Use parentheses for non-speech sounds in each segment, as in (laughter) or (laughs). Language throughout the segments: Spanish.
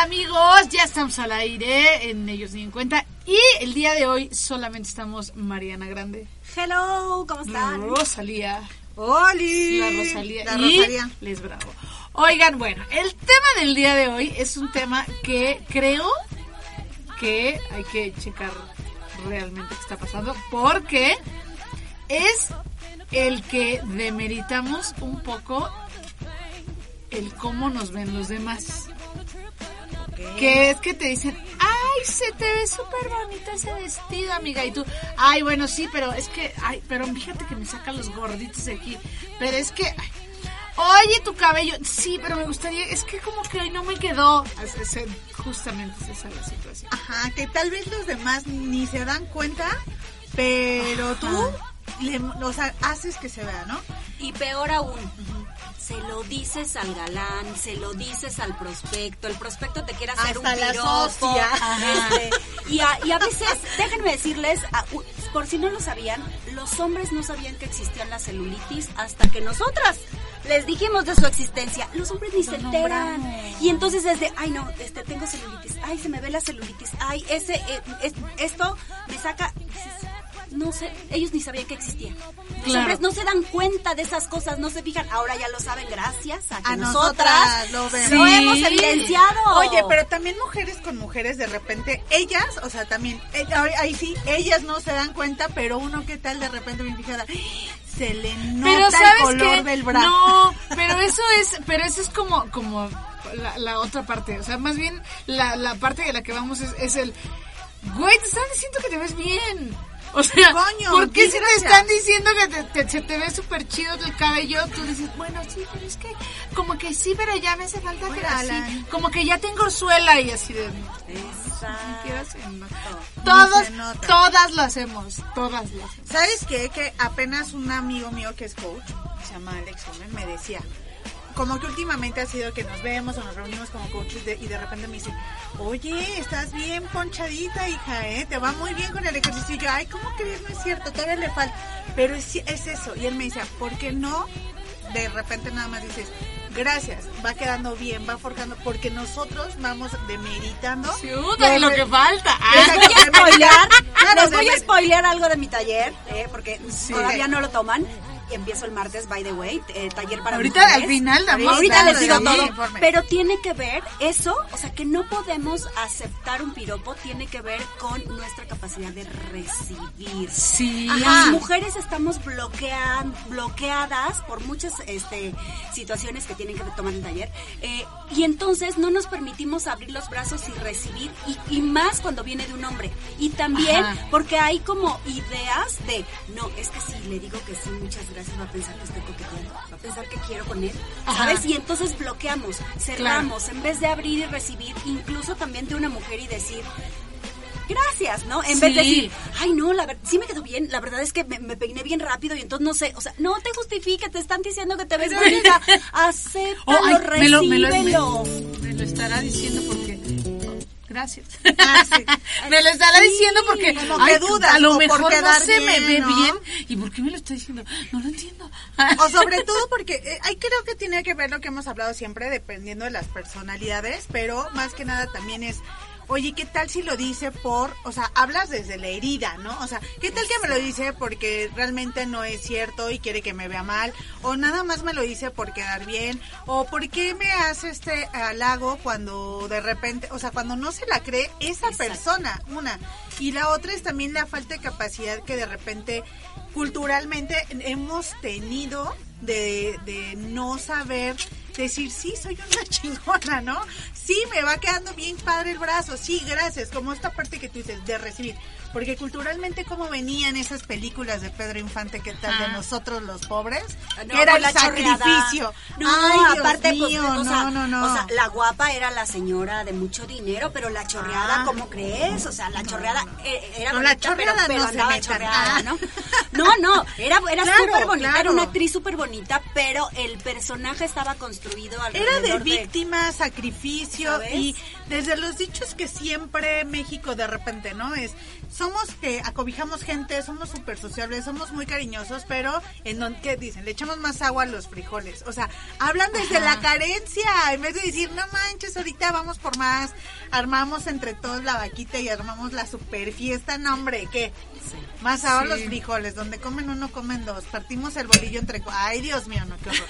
amigos? Ya estamos al aire en Ellos Ni en Cuenta. Y el día de hoy solamente estamos Mariana Grande. Hello, ¿cómo están? Rosalía. ¡Oli! La Rosalía. La y Rosalía. Les Bravo. Oigan, bueno, el tema del día de hoy es un tema que creo que hay que checar realmente qué está pasando. Porque es el que demeritamos un poco el cómo nos ven los demás. Que es que te dicen, ay, se te ve súper bonito ese vestido, amiga. Y tú, ay, bueno, sí, pero es que, ay, pero fíjate que me sacan los gorditos de aquí. Pero es que, ay, oye, tu cabello, sí, pero me gustaría, es que como que hoy no me quedó. Es- es- justamente es esa la situación. Ajá, que tal vez los demás ni se dan cuenta, pero tú, le, o sea, haces que se vea, ¿no? Y peor aún, se lo dices al galán, se lo dices al prospecto, el prospecto te quiere hacer Hasta un la piropo. este, y, a, y a veces, déjenme decirles, a- por si no lo sabían, los hombres no sabían que existían las celulitis hasta que nosotras les dijimos de su existencia. Los hombres ni se enteran. Y entonces es de, ay no, este, tengo celulitis, ay, se me ve la celulitis, ay, ese, eh, es- esto me saca... no sé, ellos ni sabían que existía. Los Claro. hombres no se dan cuenta de esas cosas, no se fijan. Ahora ya lo saben gracias a que A nosotras nosotras lo vemos. lo hemos evidenciado. Oye, pero también mujeres con mujeres, de repente, ellas, o sea, también, eh, ahí sí, ellas no se dan cuenta, pero uno que tal de repente bien fijada, se le nota pero el sabes color qué? del brazo. no pero eso es pero eso es como como la, la otra parte o sea más bien la, la parte de la que vamos es, es el güey te están diciendo que te ves bien o sea, Coño, ¿por qué si te están diciendo que te, te- se te ve súper chido el cabello? Tú dices, bueno, sí, pero es que, como que sí, pero ya me hace falta que así, como que ya tengo orzuela y así de... Exacto. Ni Todas, lo hacemos, todas lo hacemos. ¿Sabes qué? Que apenas un amigo mío que es coach, se llama Alex Gómez, me decía, como que últimamente ha sido que nos vemos o nos reunimos como coaches de- y de repente me dice, oye, estás bien ponchadita, hija, ¿eh? Te va muy bien con el ejercicio. Y yo, ay, ¿cómo crees? No es cierto, todavía le falta. Pero es, es eso. Y él me decía, ¿por qué no? De repente nada más dices, gracias, va quedando bien, va forjando, porque nosotros vamos demeritando. Chuta, y lo que falta. Ah. Les voy a spoilear, Claro, les voy a de- spoilear algo de mi taller, eh, porque Sí. todavía no lo toman. Empiezo el martes, by the way, eh, taller para Ahorita, mujeres. al final, damos- Ahorita les digo el todo, informe. pero tiene que ver eso, o sea, que no podemos aceptar un piropo, tiene que ver con nuestra capacidad de recibir. Sí. Las mujeres estamos bloquean, bloqueadas por muchas este, situaciones que tienen que tomar en taller. eh, y entonces no nos permitimos abrir los brazos y recibir, y, y más cuando viene de un hombre. Y también Ajá. porque hay como ideas de, no, es que si le digo que sí, muchas gracias, va a pensar que estoy coqueteando, va a pensar que quiero con él, Ajá. ¿sabes? Y entonces bloqueamos, cerramos, en vez de abrir y recibir, incluso también de una mujer y decir, gracias, ¿no? En vez de decir, ay, no, la verdad, sí me quedó bien, la verdad es que me, me peiné bien rápido y entonces no sé, o sea, no te justifique, te están diciendo que te ves bonita, (laughs) acéptalo, Oh, ay, me lo, me, lo, recíbelo. me- me lo estará diciendo porque... Gracias. Ah, sí. (laughs) me lo estará Sí, diciendo porque que dudas, a lo mejor no se me ve ¿no? bien. ¿Y por qué me lo está diciendo? No lo entiendo. O sobre todo porque eh, ahí creo que tiene que ver lo que hemos hablado siempre, dependiendo de las personalidades, pero más que nada también es, oye, ¿qué tal si lo dice por, o sea, hablas desde la herida, ¿no? O sea, ¿qué tal que me lo dice porque realmente no es cierto y quiere que me vea mal? O nada más me lo dice por quedar bien, o por qué me hace este halago cuando de repente, o sea, cuando no se la cree esa Exacto. persona, una. Y la otra es también la falta de capacidad que de repente culturalmente hemos tenido de, de no saber decir, sí, soy una (laughs) chingona, ¿no? Sí, me va quedando bien padre el brazo, sí, gracias, como esta parte que tú dices, de recibir. Porque culturalmente, como venían esas películas de Pedro Infante, ¿qué tal? De nosotros los pobres, No, que era el la sacrificio. No, Ay, Dios aparte, pues, o, sea, no, no, no. o sea, la guapa era la señora de mucho dinero, pero la chorreada, Ah. ¿cómo crees? O sea, la chorreada eh, era la bonita, pero, chorreada pero no se chorreada, Ah. ¿no? No, no, era, era Claro, súper bonita, era una actriz súper bonita, pero el personaje estaba construido alrededor Era de víctima, sacrificio, y desde los dichos que siempre México de repente, ¿no? Es, somos que acobijamos gente, somos súper sociables, somos muy cariñosos, pero en donde, ¿qué dicen? Le echamos más agua a los frijoles. O sea, hablan desde la carencia, en vez de decir, no manches, ahorita vamos por más, armamos entre todos la vaquita y armamos la super fiesta, no hombre, ¿qué? Más ahora los frijoles, donde comen uno, comen dos. Partimos el bolillo entre... Ay, Dios mío, no, qué horror.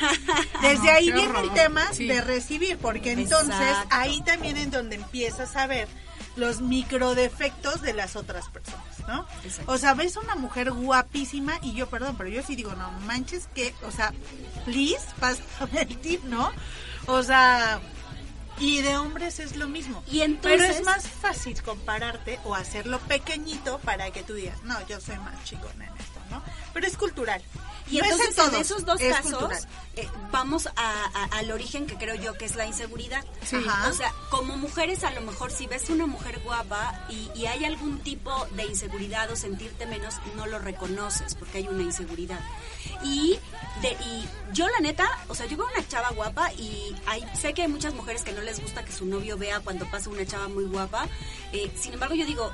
(laughs) Desde No, ahí viene el horror. tema Sí. de recibir, porque entonces Exacto. ahí también es donde empiezas a ver los microdefectos de las otras personas, ¿no? Exacto. O sea, ves una mujer guapísima y yo, perdón, pero yo sí digo, no manches que, o sea, please, pásame el tip, ¿no? O sea, y de hombres es lo mismo. Y entonces- Pero es más fácil compararte o hacerlo pequeñito para que tú digas, no, yo soy más chingona en esto, ¿no? Pero es cultural. Y No entonces en esos dos es casos eh, vamos a- a- al origen que creo yo que es la inseguridad. Sí. Ajá. O sea, como mujeres a lo mejor si ves una mujer guapa y, y hay algún tipo de inseguridad o sentirte menos, no lo reconoces porque hay una inseguridad. Y, de, y yo la neta, o sea, yo veo una chava guapa y hay, sé que hay muchas mujeres que no les gusta que su novio vea cuando pasa una chava muy guapa. eh, sin embargo, yo digo...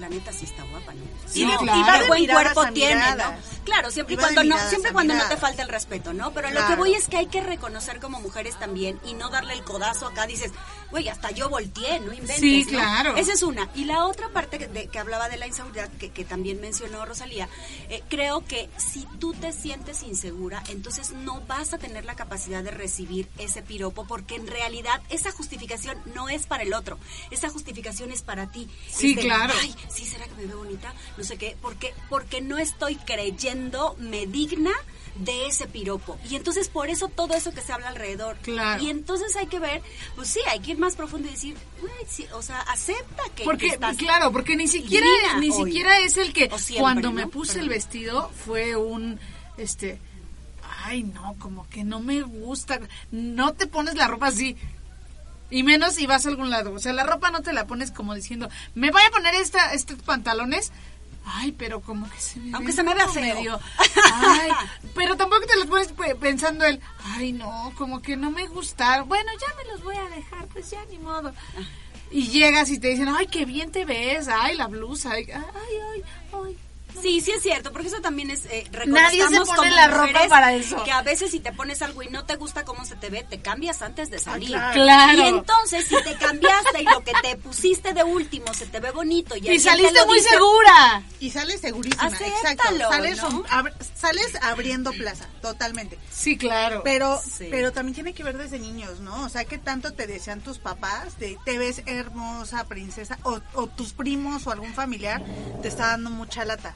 La neta sí está guapa, ¿no? Sí, no, claro. y Y va de buen cuerpo tiene, ¿no? Claro, siempre y Y cuando no, siempre cuando no te falta el respeto, ¿no? Pero lo Claro. que voy es que hay que reconocer como mujeres también y no darle el codazo acá. Dices, güey, hasta yo volteé, no inventes. Sí, ¿no? claro. Esa es una. Y la otra parte que, de- que hablaba de la inseguridad, que, que también mencionó Rosalía, eh, creo que si tú te sientes insegura, entonces no vas a tener la capacidad de recibir ese piropo, porque en realidad esa justificación no es para el otro, esa justificación es para ti. Sí, claro. Ay, sí, ¿será que me veo bonita? No sé qué, porque, porque no estoy creyendo me digna de ese piropo. Y entonces por eso todo eso que se habla alrededor. Claro. Y entonces hay que ver, pues sí, hay que ir más profundo y decir, sí, o sea, acepta que Porque, estás claro, porque ni siquiera, divina ni hoy. siquiera es el que siempre, cuando ¿no? me puse Perdón. el vestido fue un, este, ay no, como que no me gusta, no te pones la ropa así. Y menos si vas a algún lado. O sea, la ropa no te la pones como diciendo, me voy a poner esta, estos pantalones. Ay, pero como que se me Aunque se me vea feo. medio- Ay, (laughs) pero tampoco te los pones pe- pensando el, ay no, como que no me gustaron. Bueno, ya me los voy a dejar, pues ya ni modo. Y llegas y te dicen, ay, qué bien te ves, ay, la blusa, ay, ay, ay, ay. Sí, sí es cierto, porque eso también es eh, Nadie se pone la ropa para eso. Que a veces si te pones algo y no te gusta cómo se te ve, te cambias antes de salir. claro. Claro. Y entonces si te cambiaste y lo que te pusiste de último se te ve bonito y, Y alguien te saliste lo muy dice, segura. Y sales segurísima, Acéptalo, exacto. Sales, ¿no? rom- ab- sales abriendo plaza, totalmente. Sí, claro. Pero, Sí. pero también tiene que ver desde niños, ¿no? O sea, que tanto te desean tus papás de te ves hermosa, princesa, o, o tus primos o algún familiar te está dando mucha lata.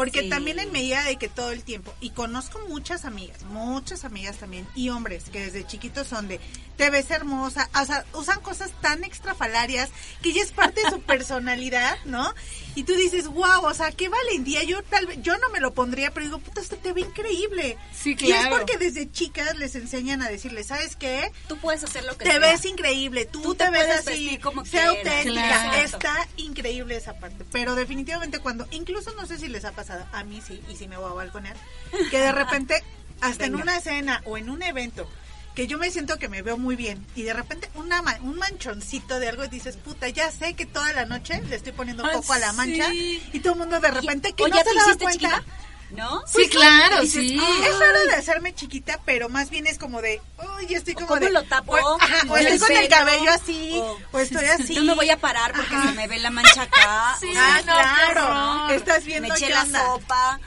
Porque Sí. también en medida de que todo el tiempo, y conozco muchas amigas, muchas amigas también, y hombres que desde chiquitos son de, te ves hermosa, o sea, usan cosas tan extrafalarias que ya es parte de su (laughs) personalidad, ¿no? Y tú dices, wow, o sea, qué valentía, yo tal vez, yo no me lo pondría, pero digo, puta, esto te ve increíble. Sí, Y es claro. porque desde chicas les enseñan a decirles, ¿sabes qué? Tú puedes hacer lo que Te sea. ves increíble, tú, Tú te, te ves así, como quieras. auténtica, Claro. está increíble esa parte. Pero definitivamente cuando, incluso no sé si les ha pasado, a mí sí, y si me voy a balconear, que de repente, (laughs) hasta en una cena o en un evento, que yo me siento que me veo muy bien y de repente una ma- un manchoncito de algo y dices, puta, ya sé que toda la noche le estoy poniendo Ah, poco a la mancha sí. y todo el mundo de repente que Oye, no ¿te se daba cuenta. chiquita? ¿No? sí, claro, Dices, sí. "Ah, Es hora de hacerme chiquita, pero más bien es como de, uy, estoy como ¿Cómo de... lo tapo? O, ajá, o ¿El estoy con el cabello así, O- o, estoy (laughs) así. Yo me voy a parar porque Ajá. se me ve la mancha acá. (laughs) Sí, o sea, Ah, claro. Estás me viendo eché qué la onda. sopa.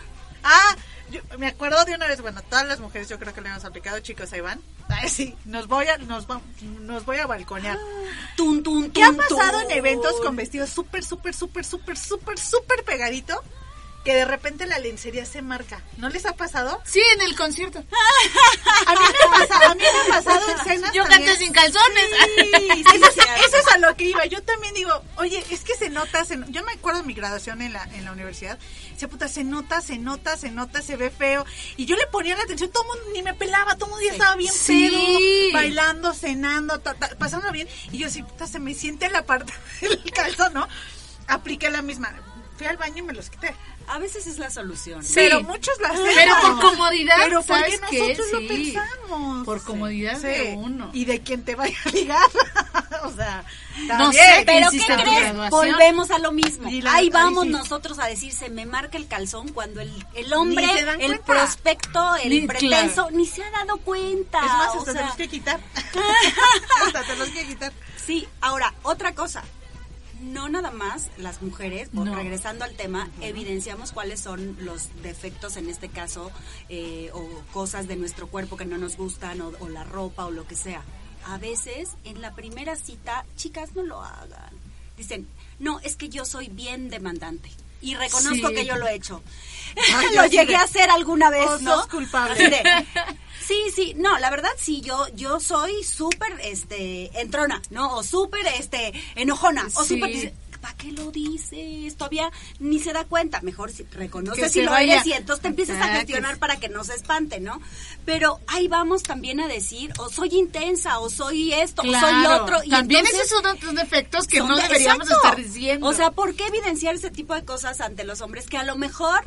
Ah, yo me acuerdo de una vez, bueno, todas las mujeres yo creo que le hemos aplicado, chicos, ahí van. Ay, sí, nos voy a, nos, va- nos voy a balconear. (gasps) Tun, tun, ¿Qué ha pasado en eventos con vestidos súper, súper, súper, súper, súper, súper pegadito? Que de repente la lencería se marca. ¿No les ha pasado? Sí, en el concierto. (laughs) A mí me ha pasado, a mí me ha pasado en cenas Yo también. canté sin calzones. Sí, sí, Eso es, cierto. eso es a lo que iba. Yo también digo, oye, es que se nota, se no- yo me acuerdo de mi graduación en la, en la universidad. Decía, puta, se nota, se nota, se nota, se ve feo. Y yo le ponía la atención, todo el mundo ni me pelaba, todo el mundo ya estaba bien Sí. pedo, bailando, cenando, ta- ta- pasándolo bien. Y yo así, puta, se me siente la parte (laughs) del calzón, ¿no? Apliqué la misma. Fui al baño y me los quité. A veces es la solución. Sí. Pero muchos lo hacemos. Pero por comodidad, Pero porque ¿sabes qué? nosotros lo Sí. pensamos. Por comodidad de uno. Y de quien te vaya a ligar. (laughs) o sea, No sé, Pero ¿qué crees? Volvemos a lo mismo. La- Ahí vamos sí. nosotros a decir, se me marca el calzón cuando el, el hombre, el cuenta. prospecto, el Ni- pretenso, claro. ni se ha dado cuenta. Es más, o hasta te sea, los que quitar. (laughs) hasta te los que quitar. Sí, ahora, otra cosa. No nada más las mujeres, No. regresando al tema, evidenciamos cuáles son los defectos en este caso eh, o cosas de nuestro cuerpo que no nos gustan o, o la ropa o lo que sea. A veces en la primera cita, chicas, no lo hagan. Dicen, no, es que yo soy bien demandante y reconozco Sí. que yo lo he hecho. Ay, (laughs) lo llegué de, a hacer alguna vez, "Oh, ¿no? culpable". De, (laughs) Sí, sí, no, la verdad sí, yo yo soy súper este entrona, ¿no? O súper este enojona, o súper ¿Para qué lo dices? Todavía ni se da cuenta. Mejor si Que reconoces si lo vaya. eres y entonces te empiezas a Exacto. gestionar para que no se espante, ¿no? Pero ahí vamos también a decir, o soy intensa, o soy esto, o soy lo otro. Y También entonces- esos son otros defectos que no de- deberíamos exacto. estar diciendo. O sea, ¿por qué evidenciar ese tipo de cosas ante los hombres que a lo mejor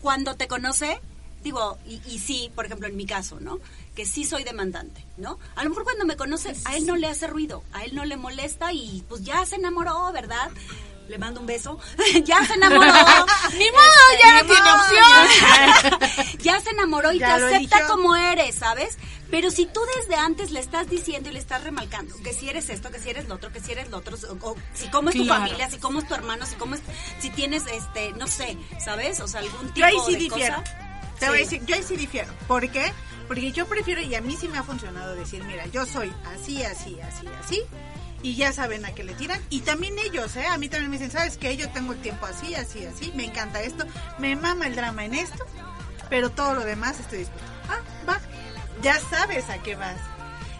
cuando te conoce, digo, y, y sí, por ejemplo, en mi caso, ¿no? Que sí soy demandante, ¿no? A lo mejor cuando me conoce, a él no le hace ruido, a él no le molesta y pues ya se enamoró, ¿verdad? Le mando un beso. (laughs) ya se enamoró. (laughs) Ni modo, ya no tiene opción. (laughs) ya se enamoró y Ya te acepta eligió. como eres, ¿sabes? Pero si tú desde antes le estás diciendo y le estás remarcando que si eres esto, que si eres lo otro, que si eres lo otro, o, o si cómo es tu Claro. familia, si cómo es tu hermano, si cómo es, si tienes este, no sé, ¿sabes? O sea, algún tipo Yo ahí sí de difiero. cosa. Te voy a Sí. decir, yo ahí sí difiero. ¿Por qué? Porque yo prefiero, y a mí sí me ha funcionado decir, mira, yo soy así, así, así, así, y ya saben a qué le tiran. Y también ellos, ¿eh? A mí también me dicen, ¿sabes qué? Yo tengo el tiempo así, así, así, me encanta esto, me mama el drama en esto, pero todo lo demás estoy dispuesto. Ah, va, ya sabes a qué vas.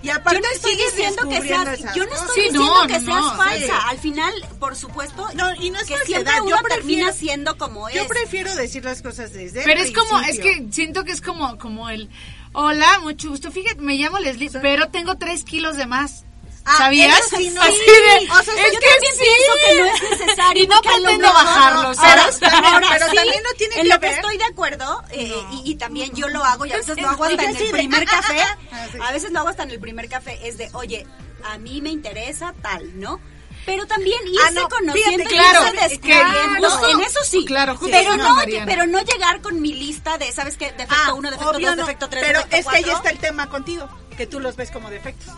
Y aparte Yo no estoy diciendo que seas, yo no estoy Sí, diciendo no, que no, seas sí. falsa. Al final, por supuesto, No, y no es que falsedad, siempre yo uno prefiero- termina siendo como Yo es. prefiero decir las cosas desde el Pero es como, es que siento que es como, como el, hola, mucho gusto, fíjate, me llamo Leslie, pero tengo tres kilos de más. Ah, ¿Sabías? sí, (laughs) no. Así Sí. de, O sea, es yo que también sí. pienso que no es necesario. (laughs) Y no que pretendo bajarlo, Ahora, ahora Pero sí, también no tiene en que lo que estoy de acuerdo, eh, y, y también yo lo hago, y a veces lo hago hasta en el primer café, (laughs) Ah, a veces lo hago hasta en el primer café, es de, oye, a mí me interesa tal, ¿no? Pero también irse Ah, no, conociendo fíjate, y claro, irse que descubriendo, justo- en eso sí. claro, justo pero no, pero no llegar con mi lista de, ¿sabes qué? Defecto Ah, 1, defecto 2, obvio no, defecto 3, Pero defecto es que ahí 4. está el tema contigo, que tú los ves como defectos.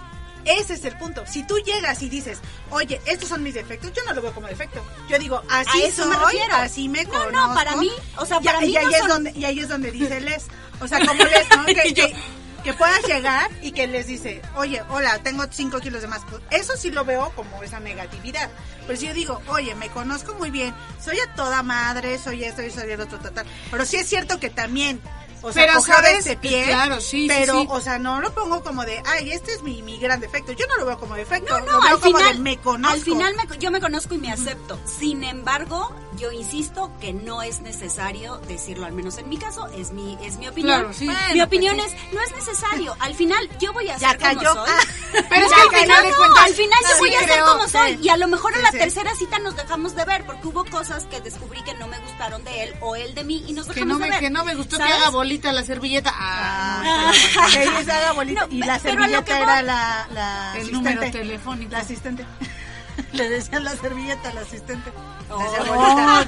Ese es el punto. Si tú llegas y dices, oye, estos son mis defectos, yo no lo veo como defecto. Yo digo, así eso me refiero. así me No, conozco. no, para mí, o sea, Y- para y, mí ahí no es son- donde Y ahí es donde dice Les. O sea, como Les, ¿no? (laughs) Que, Y yo- que, que puedas llegar y que les dice, oye, hola, tengo 5 kilos de más. Pues eso sí lo veo como esa negatividad. Pero si yo digo, oye, me conozco muy bien, soy a toda madre, soy esto y soy el otro, tal, tal. Pero sí es cierto que también... O sea, Pero, ¿sabes? ese pie, Claro, sí, pero, sí. o sea, no lo pongo como de, ay, este es mi, mi gran defecto. Yo no lo veo como defecto, No, lo veo al como final, de me conozco. al final me- yo me conozco y me acepto. Sin embargo, yo insisto que no es necesario decirlo, al menos en mi caso, es mi, es mi opinión. Claro, sí. mi opinión pues es, no es necesario. Al final, yo voy a Ya ser como soy. (laughs) Pero es que al final de de No, al final yo voy a ser como soy. Y a lo mejor en la tercera cita nos dejamos de ver porque hubo cosas que descubrí que no me gustaron de él o él de mí y nos que dejamos no de me, ver. que no me gustó ¿Sabes? que haga bolita la servilleta. Ah, no, Ah, está bien. que ella se haga bolita. No, y la servilleta voy- era la, la El asistente. número telefónico. (laughs) La asistente. Le decían la servilleta a la asistente. Oh. (laughs) Oh.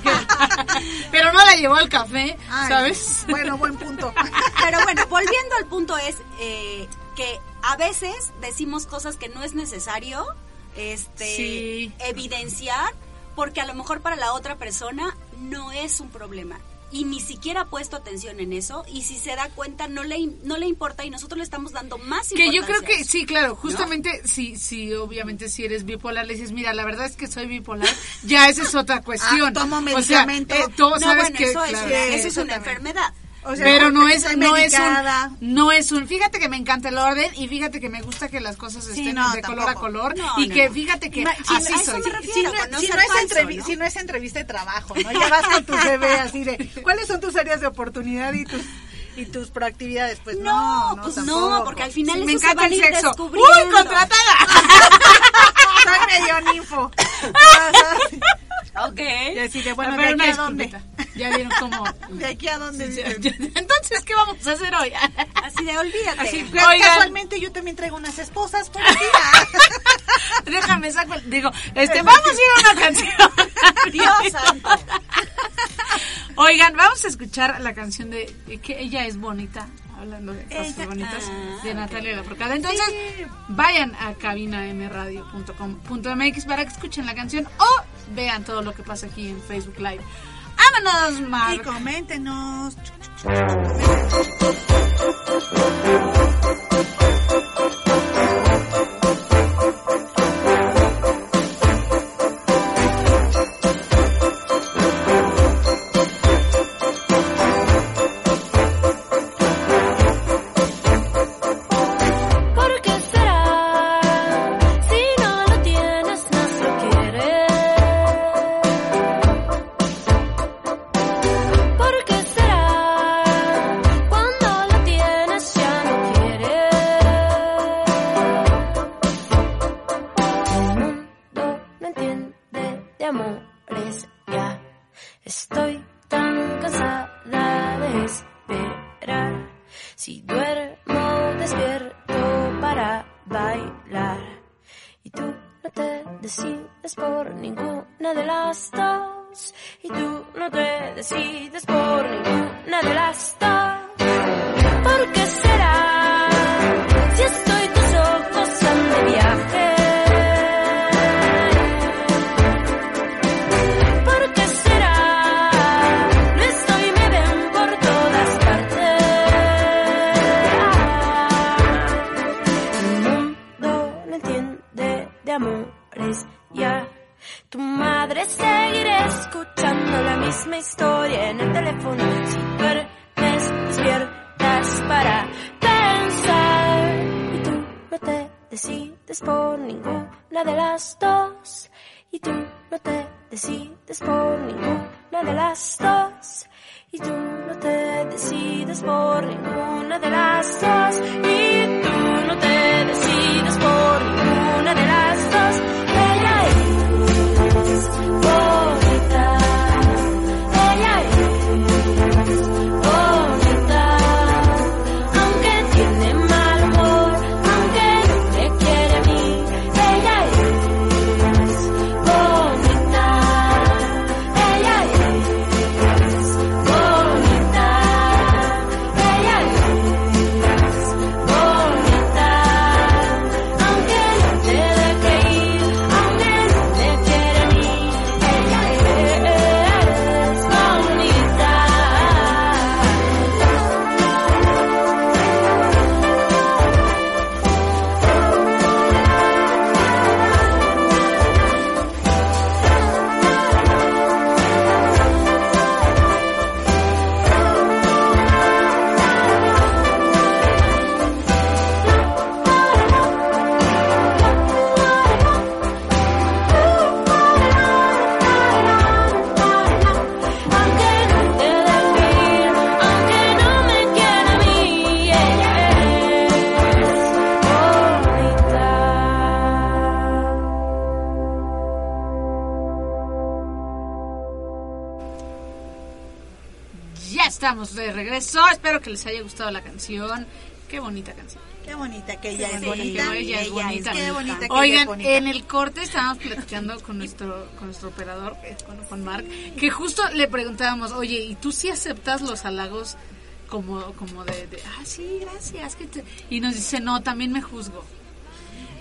Pero no la llevó al café, Ay, ¿sabes? Bueno, buen punto. (laughs) Pero bueno, volviendo al punto es eh, que a veces decimos cosas que no es necesario este Sí. evidenciar porque a lo mejor para la otra persona no es un problema y ni siquiera ha puesto atención en eso y si se da cuenta no le no le importa y nosotros le estamos dando más Que yo creo importancia. que sí, claro, justamente sí, sí, obviamente si eres bipolar le dices, mira, la verdad es que soy bipolar, ya esa es otra cuestión. Ah, tomo O sea, medicamento. eh, no, sabes bueno, que eso, es, claro. Eso es una enfermedad. O sea, pero no porque es no es un no es un fíjate que me encanta el orden y fíjate que me gusta que las cosas Sí, estén no, de color a color No, y no, que no. fíjate que si- así soy me. Si no, no no es ¿no? no entrevista de trabajo, ¿no? Llevas con tu CV así de, ¿cuáles son tus áreas de oportunidad y tus y tus proactividades? Pues no, No, no, pues tampoco. no, porque al final me eso se encanta el sexo. ¡Uy, contratada! (laughs) Soy medio ninfo. Ok. Y así de, bueno, ¿de aquí a dónde? Ya vieron cómo ¿De aquí a dónde? (laughs) Entonces, ¿qué vamos a hacer hoy? Así de olvídate. Así. Casualmente yo también traigo unas esposas por aquí. (laughs) Déjame saco. el- Digo, este, vamos a ir a una canción. (laughs) Dios santo. Oigan, vamos a escuchar la canción de que ella es bonita, hablando de cosas bonitas, ah, de Natalia Lafourcade. Entonces, vayan a cabinamradio.com.mx para que escuchen la canción o vean todo lo que pasa aquí en Facebook Live. ¡Vámonos, Y Mar! coméntenos. Ninguna de las dos. Y tú no te decides por ninguna de las dos. Y tú no te decides por ninguna de las dos. Estamos de regreso. Espero que les haya gustado la canción. Qué bonita canción. Qué bonita que ella es bonita, bonita. ella es bonita. Qué bonita que ella es Oigan, bonita. en el corte estábamos platicando con nuestro con nuestro operador, eh, con Juan Marc, que justo le preguntábamos, oye, ¿y tú sí aceptas los halagos como como de, de, ah, sí, gracias? que te-?" Y nos dice, no, también me juzgo.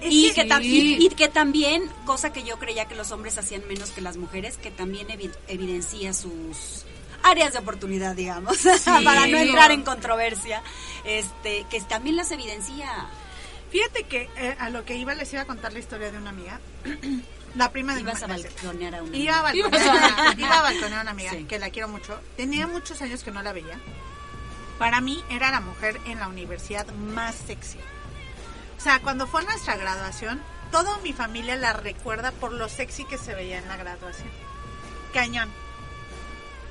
Y que, Sí. tam- y- y que también, cosa que yo creía que los hombres hacían menos que las mujeres, que también evi- evidencia sus áreas de oportunidad, digamos, (laughs) para no entrar en controversia, este, que también las evidencia. Fíjate que eh, a lo que iba les iba a contar la historia de una amiga. (clears throat) la prima de Ibas a una balconear a una. Iba a Ibas balconear, a- iba a balconear a una amiga Sí. que la quiero mucho. Tenía muchos años que no la veía. Para mí era la mujer en la universidad más sexy. O sea, cuando fue nuestra graduación, toda mi familia la recuerda por lo sexy que se veía en la graduación. Cañón.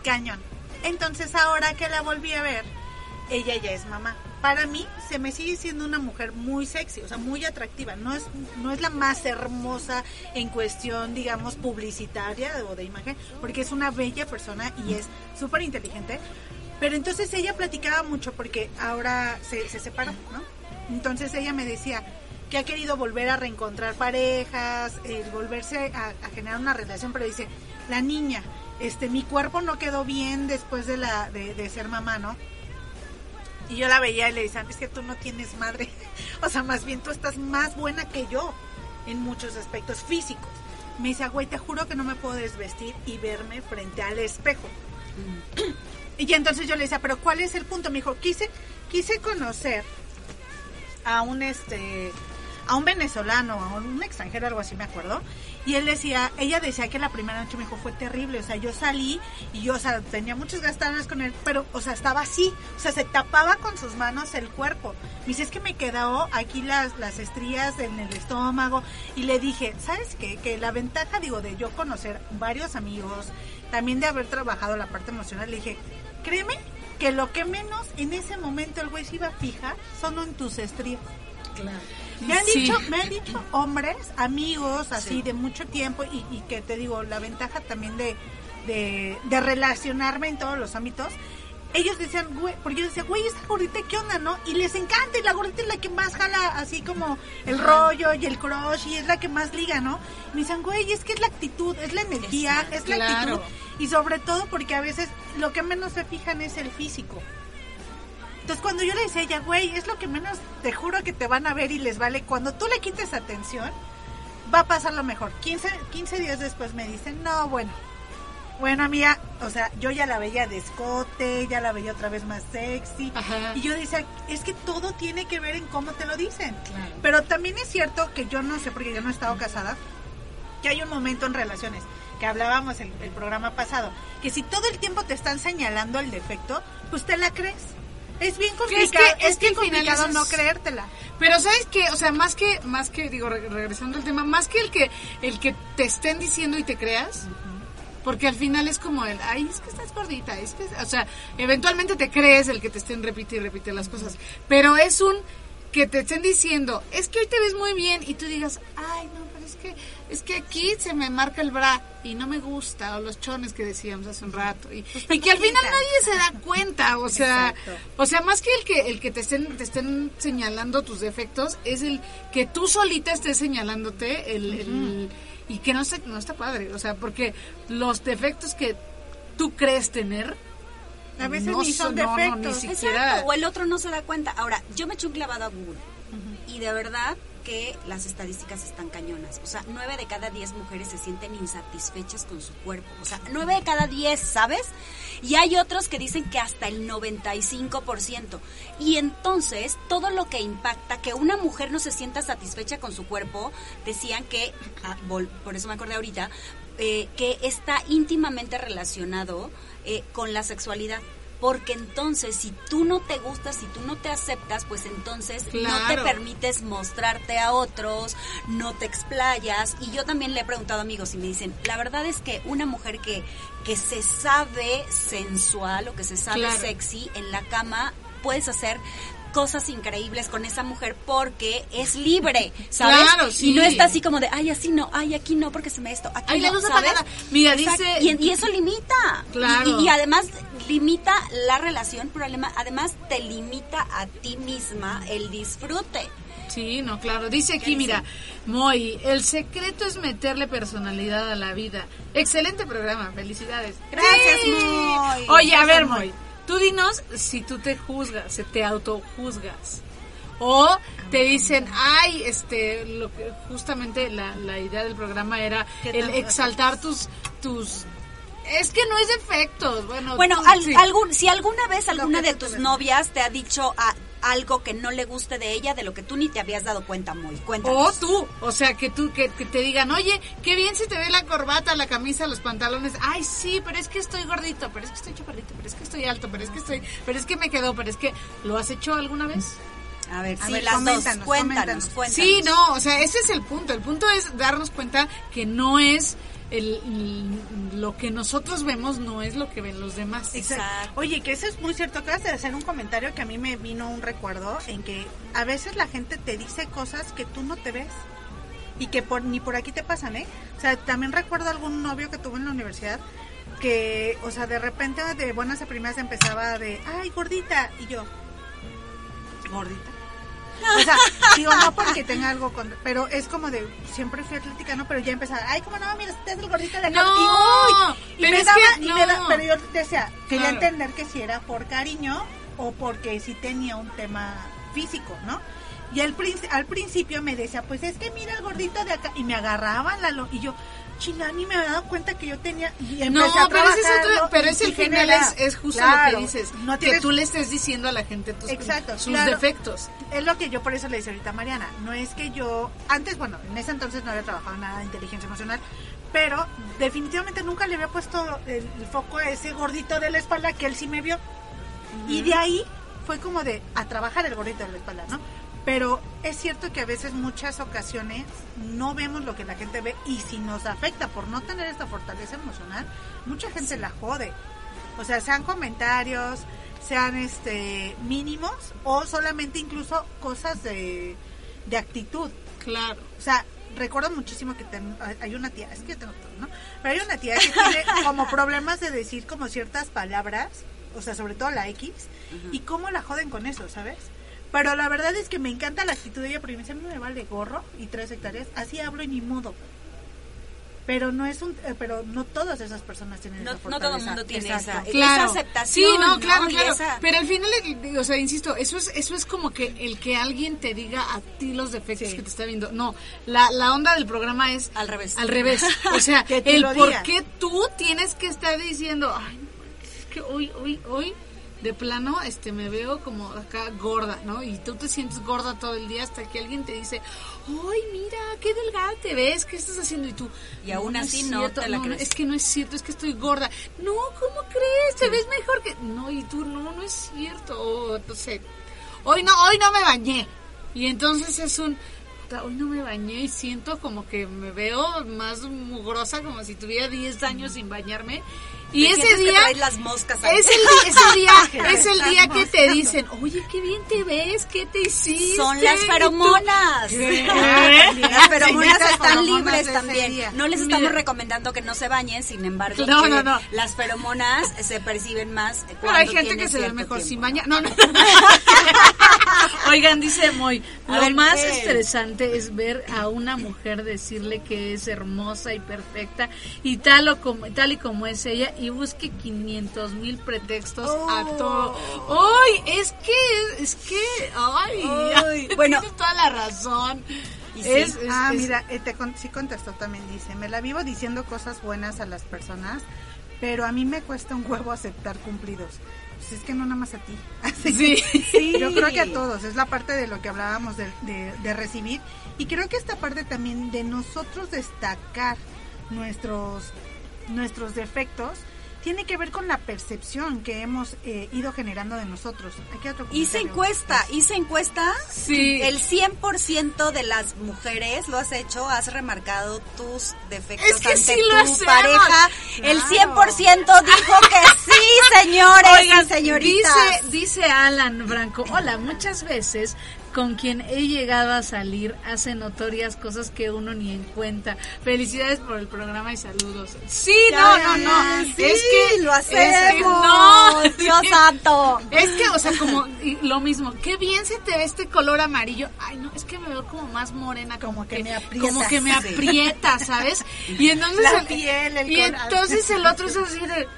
Cañón. Entonces ahora que la volví a ver, ella ya es mamá. Para mí se me sigue siendo una mujer muy sexy, o sea, muy atractiva. No es, no es la más hermosa en cuestión, digamos, publicitaria o de imagen, porque es una bella persona y es súper inteligente. Pero entonces ella platicaba mucho porque ahora se, se separó, ¿no? Entonces ella me decía, que ha querido volver a reencontrar parejas, eh, volverse a generar una relación, pero dice, la niña, este, mi cuerpo no quedó bien después de la, de, ser mamá, ¿no? Y yo la veía y le decía, es que tú no tienes madre. (laughs) O sea, más bien tú estás más buena que yo en muchos aspectos físicos. Me dice, güey, te juro que no me puedo desvestir y verme frente al espejo. (clears throat) Y entonces yo le decía, pero ¿cuál es el punto? Me dijo, quise, quise conocer a un este a un venezolano, a un extranjero, algo así me acuerdo, y él decía, ella decía que la primera noche me dijo fue terrible, o sea, yo salí y yo, o sea, tenía muchas gastadas con él, pero, o sea, estaba así, o sea, se tapaba con sus manos el cuerpo. Me dice, es que me quedó aquí las, las estrías en el estómago, y le dije, ¿sabes qué? Que la ventaja, digo, de yo conocer varios amigos, también de haber trabajado la parte emocional, le dije, créeme que lo que menos en ese momento el güey se iba a fijar son en tus estrías. Claro. Me han Sí. dicho, me han dicho hombres, amigos, así de mucho tiempo y, y que te digo, la ventaja también de, de, de relacionarme en todos los ámbitos. Ellos decían, güey, porque yo decía, güey, esta gordita, ¿qué onda, no? Y les encanta, y la gordita es la que más jala así como el rollo y el crush, y es la que más liga, ¿no? Me dicen, güey, es que es la actitud, es la energía, es la Claro. actitud. Y sobre todo porque a veces lo que menos se fijan es el físico. Entonces cuando yo le decía a ella, güey, es lo que menos te juro que te van a ver y les vale, cuando tú le quites atención, va a pasar lo mejor. 15, 15 días después me dicen, no, bueno, bueno, amiga, o sea, yo ya la veía de escote, ya la veía otra vez más sexy. Ajá. Y yo decía, es que todo tiene que ver en cómo te lo dicen. Claro. Pero también es cierto que yo no sé, porque yo no he estado casada, que hay un momento en relaciones, que hablábamos el, el programa pasado, que si todo el tiempo te están señalando el defecto, pues te la crees. Es bien complicado, que- es que complicado no creértela. Pero sabes que, o sea, más que, más que, digo, re- regresando al tema, más que el que, el que te estén diciendo y te creas, porque al final es como el, ay, es que estás gordita, es que, o sea, eventualmente te crees el que te estén repite y repite las cosas, pero es un que te estén diciendo, es que hoy te ves muy bien y tú digas, ay, no, pero es que, es que aquí se me marca el bra y no me gusta, o los chones que decíamos hace un rato, y, y que al final nadie se da cuenta, o sea, Exacto. o sea, más que el que el que te estén te estén señalando tus defectos es el que tú solita estés señalándote el, el- y que no se, no está padre, o sea, porque los defectos que tú crees tener A veces no ni son no, no, ni defectos. siquiera Exacto, o el otro no se da cuenta. Ahora, yo me eché un clavado a Google y de verdad que las estadísticas están cañonas. O sea, nueve de cada diez mujeres se sienten insatisfechas con su cuerpo. O sea, nueve de cada diez, ¿sabes? Y hay otros que dicen que hasta el 95%. Y entonces, todo lo que impacta que una mujer no se sienta satisfecha con su cuerpo, decían que, ah, por eso me acordé ahorita, eh, que está íntimamente relacionado eh, con la sexualidad. Porque entonces, si tú no te gustas, si tú no te aceptas, pues entonces no te permites mostrarte a otros, no te explayas. Y yo también le he preguntado a amigos y me dicen, la verdad es que una mujer que, que se sabe sensual o que se sabe Claro. sexy en la cama, puedes hacer cosas increíbles con esa mujer porque es libre, ¿sabes? Claro, sí. Y no está así como de, ay, así no, ay, aquí no, porque se me esto, aquí Ay, la no, luz ¿sabes? apagada. Mira, Exacto. dice- Y, y eso limita. Claro. Y, y además limita la relación, pero además, te limita a ti misma el disfrute. Sí, no, claro. Dice aquí, mira, Moy, el secreto es meterle personalidad a la vida. Excelente programa, felicidades. Gracias, Sí. Moy. Oye, a ver, Moy. Tú dinos si tú te juzgas, se te autojuzgas. O te dicen, ay, este, lo que justamente la, la idea del programa era ¿Qué el exaltar tus, tus, es que no es defectos, bueno. Bueno, tú- al- sí. algún, si alguna vez alguna de tus novias te ha dicho a- algo que no le guste de ella, de lo que tú ni te habías dado cuenta, muy O cuéntanos. tú, o sea, que tú, que, que te digan, oye, qué bien se te ve la corbata, la camisa, los pantalones. Ay, sí, pero es que estoy gordito, pero es que estoy chaparrito, pero es que estoy alto, pero es que estoy, pero es que me quedó, pero es que, ¿lo has hecho alguna vez? A ver, A sí, ver, las dos, coméntanos, cuéntanos, coméntanos. cuéntanos. Sí, no, o sea, ese es el punto. El punto es darnos cuenta que no es el, lo que nosotros vemos, no es lo que ven los demás. Exacto. Oye, que eso es muy cierto. Acabas de hacer un comentario que a mí me vino un recuerdo en que a veces la gente te dice cosas que tú no te ves y que por, ni por aquí te pasan, ¿eh? O sea, también recuerdo algún novio que tuve en la universidad que, o sea, de repente de buenas a primeras empezaba de, ay, gordita, y yo, gordita. O sea, (laughs) digo, no porque tenga algo con... Pero es como de, siempre fui atlética, ¿no? Pero ya empezaba, ay, como no, mira, usted es el gordito de acá. No, y, uy, y me daba, que y me da- pero yo decía, quería Claro. entender que si era por cariño o porque si tenía un tema físico, ¿no? Y al, al principio me decía, pues es que mira el gordito de acá. Y me agarraban la... lo- y yo, chila, ni me había dado cuenta que yo tenía... Y empecé No, a pero ese es otro, pero ese final es, es justo Claro, lo que dices, no que tú le estés diciendo a la gente tus, Exacto, sus claro. defectos. Es lo que yo por eso le decía ahorita a Mariana. No es que yo, antes, bueno, en ese entonces no había trabajado nada de inteligencia emocional, pero definitivamente nunca le había puesto el, el foco a ese gordito de la espalda que él sí me vio. Y de ahí fue como de a trabajar el gordito de la espalda, ¿no? Pero es cierto que a veces, muchas ocasiones, no vemos lo que la gente ve y si nos afecta por no tener esta fortaleza emocional, mucha gente la jode. O sea, sean comentarios, sean este mínimos o solamente incluso cosas de, de actitud. Claro. O sea, recuerdo muchísimo que ten- hay una tía, es que yo tengo todo, ¿no? Pero hay una tía que tiene (laughs) como problemas de decir como ciertas palabras, o sea, sobre todo la X, y cómo la joden con eso, ¿sabes? Pero la verdad es que me encanta la actitud de ella porque me dice, a mí me vale gorro y tres hectáreas, así hablo y ni modo. Pero no es un, eh, pero no todas esas personas tienen No, esa no todo el mundo tiene esa, Claro. esa aceptación. Sí, no, claro, claro. esa- Pero al final, eh, o sea, insisto, eso es eso es como que el que alguien te diga a ti los defectos Sí. que te está viendo. No, la, la onda del programa es Al revés. Al revés. O sea, (laughs) el por qué tú tienes que estar diciendo, ay, no, es que hoy, hoy, hoy, de plano, este, me veo como acá gorda, ¿no? Y tú te sientes gorda todo el día hasta que alguien te dice, ay, mira, qué delgada te ves, ¿qué estás haciendo? Y tú, Y aún es así no cierto, te la no, crees. Es que no es cierto, es que estoy gorda. No, ¿cómo crees? Te ves mejor que... No, y tú, no, no es cierto. O, no sé, hoy no, hoy no me bañé. Y entonces es un... "Puta, Hoy no me bañé y siento como que me veo más mugrosa, como si tuviera 10 años sin bañarme. Y ese día... las moscas. Es el, ese día, (laughs) es el día que te dicen, oye, qué bien te ves, ¿qué te hiciste? Son las feromonas. ¿Qué? (laughs) Las feromonas están libres también. No les estamos Mira. recomendando que no se bañen, sin embargo, No, no, no. las feromonas se perciben más Pero cuando hay gente que se ve mejor sin bañar. No, no. (laughs) Oigan, dice Moy, lo ver, más ¿qué? estresante es ver a una mujer decirle que es hermosa y perfecta y tal, o como, tal y como es ella y busque 500 mil pretextos a Oh. todo. ¡Ay! Es que, es que, ¡ay! Ay, (laughs) bueno. tienes toda la razón. Y sí. Es- es- ah, es- mira, eh, te con- sí contestó también, dice, me la vivo diciendo cosas buenas a las personas, pero a mí me cuesta un huevo aceptar cumplidos. Pues es que no nada más a ti. (laughs) Así Sí. que Yo creo que a todos, es la parte de lo que hablábamos de, de- de recibir. Y creo que esta parte también de nosotros destacar nuestros, nuestros defectos tiene que ver con la percepción que hemos eh, ido generando de nosotros. Aquí otro Hice encuesta, hice encuesta. Sí. El 100% de las mujeres lo has hecho, has remarcado tus defectos Es que ante sí lo tu pareja. El Claro. 100% dijo que (laughs) sí, señores Oigan, y señoritas. Dice, dice Alan Branco, hola, muchas veces con quien he llegado a salir hace notorias cosas que uno ni en cuenta. Felicidades por el programa y saludos. Sí, no, no, no. Sí, es que lo es que hacemos. no. (laughs) Dios santo. Es que, o sea, como lo mismo, qué bien se te ve este color amarillo. Ay, no, es que me veo como más morena, como, Como que me aprieta. como que me aprieta, ¿sabes? Y entonces La el- piel, el y color. entonces el otro es así de,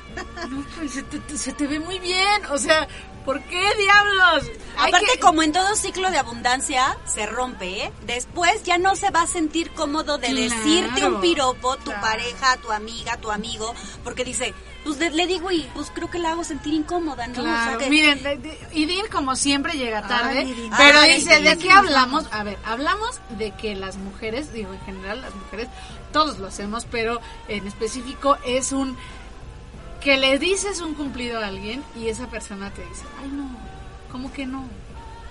no, pues se te, se te ve muy bien, o sea, ¿por qué diablos? Hay Aparte, que- como en todo ciclo de abundancia, se rompe, ¿eh? Después ya no se va a sentir cómodo de Claro. decirte un piropo, tu Claro. pareja, tu amiga, tu amigo, porque dice, pues le, le digo y pues creo que la hago sentir incómoda, ¿no? O sea Claro, que- miren, de- de- Idin como siempre llega tarde, Ay, pero Ay, dice, ¿de qué hablamos? A ver, hablamos de que las mujeres, digo en general las mujeres, todos lo hacemos, pero en específico es un que le dices un cumplido a alguien y esa persona te dice, ay no, como que no,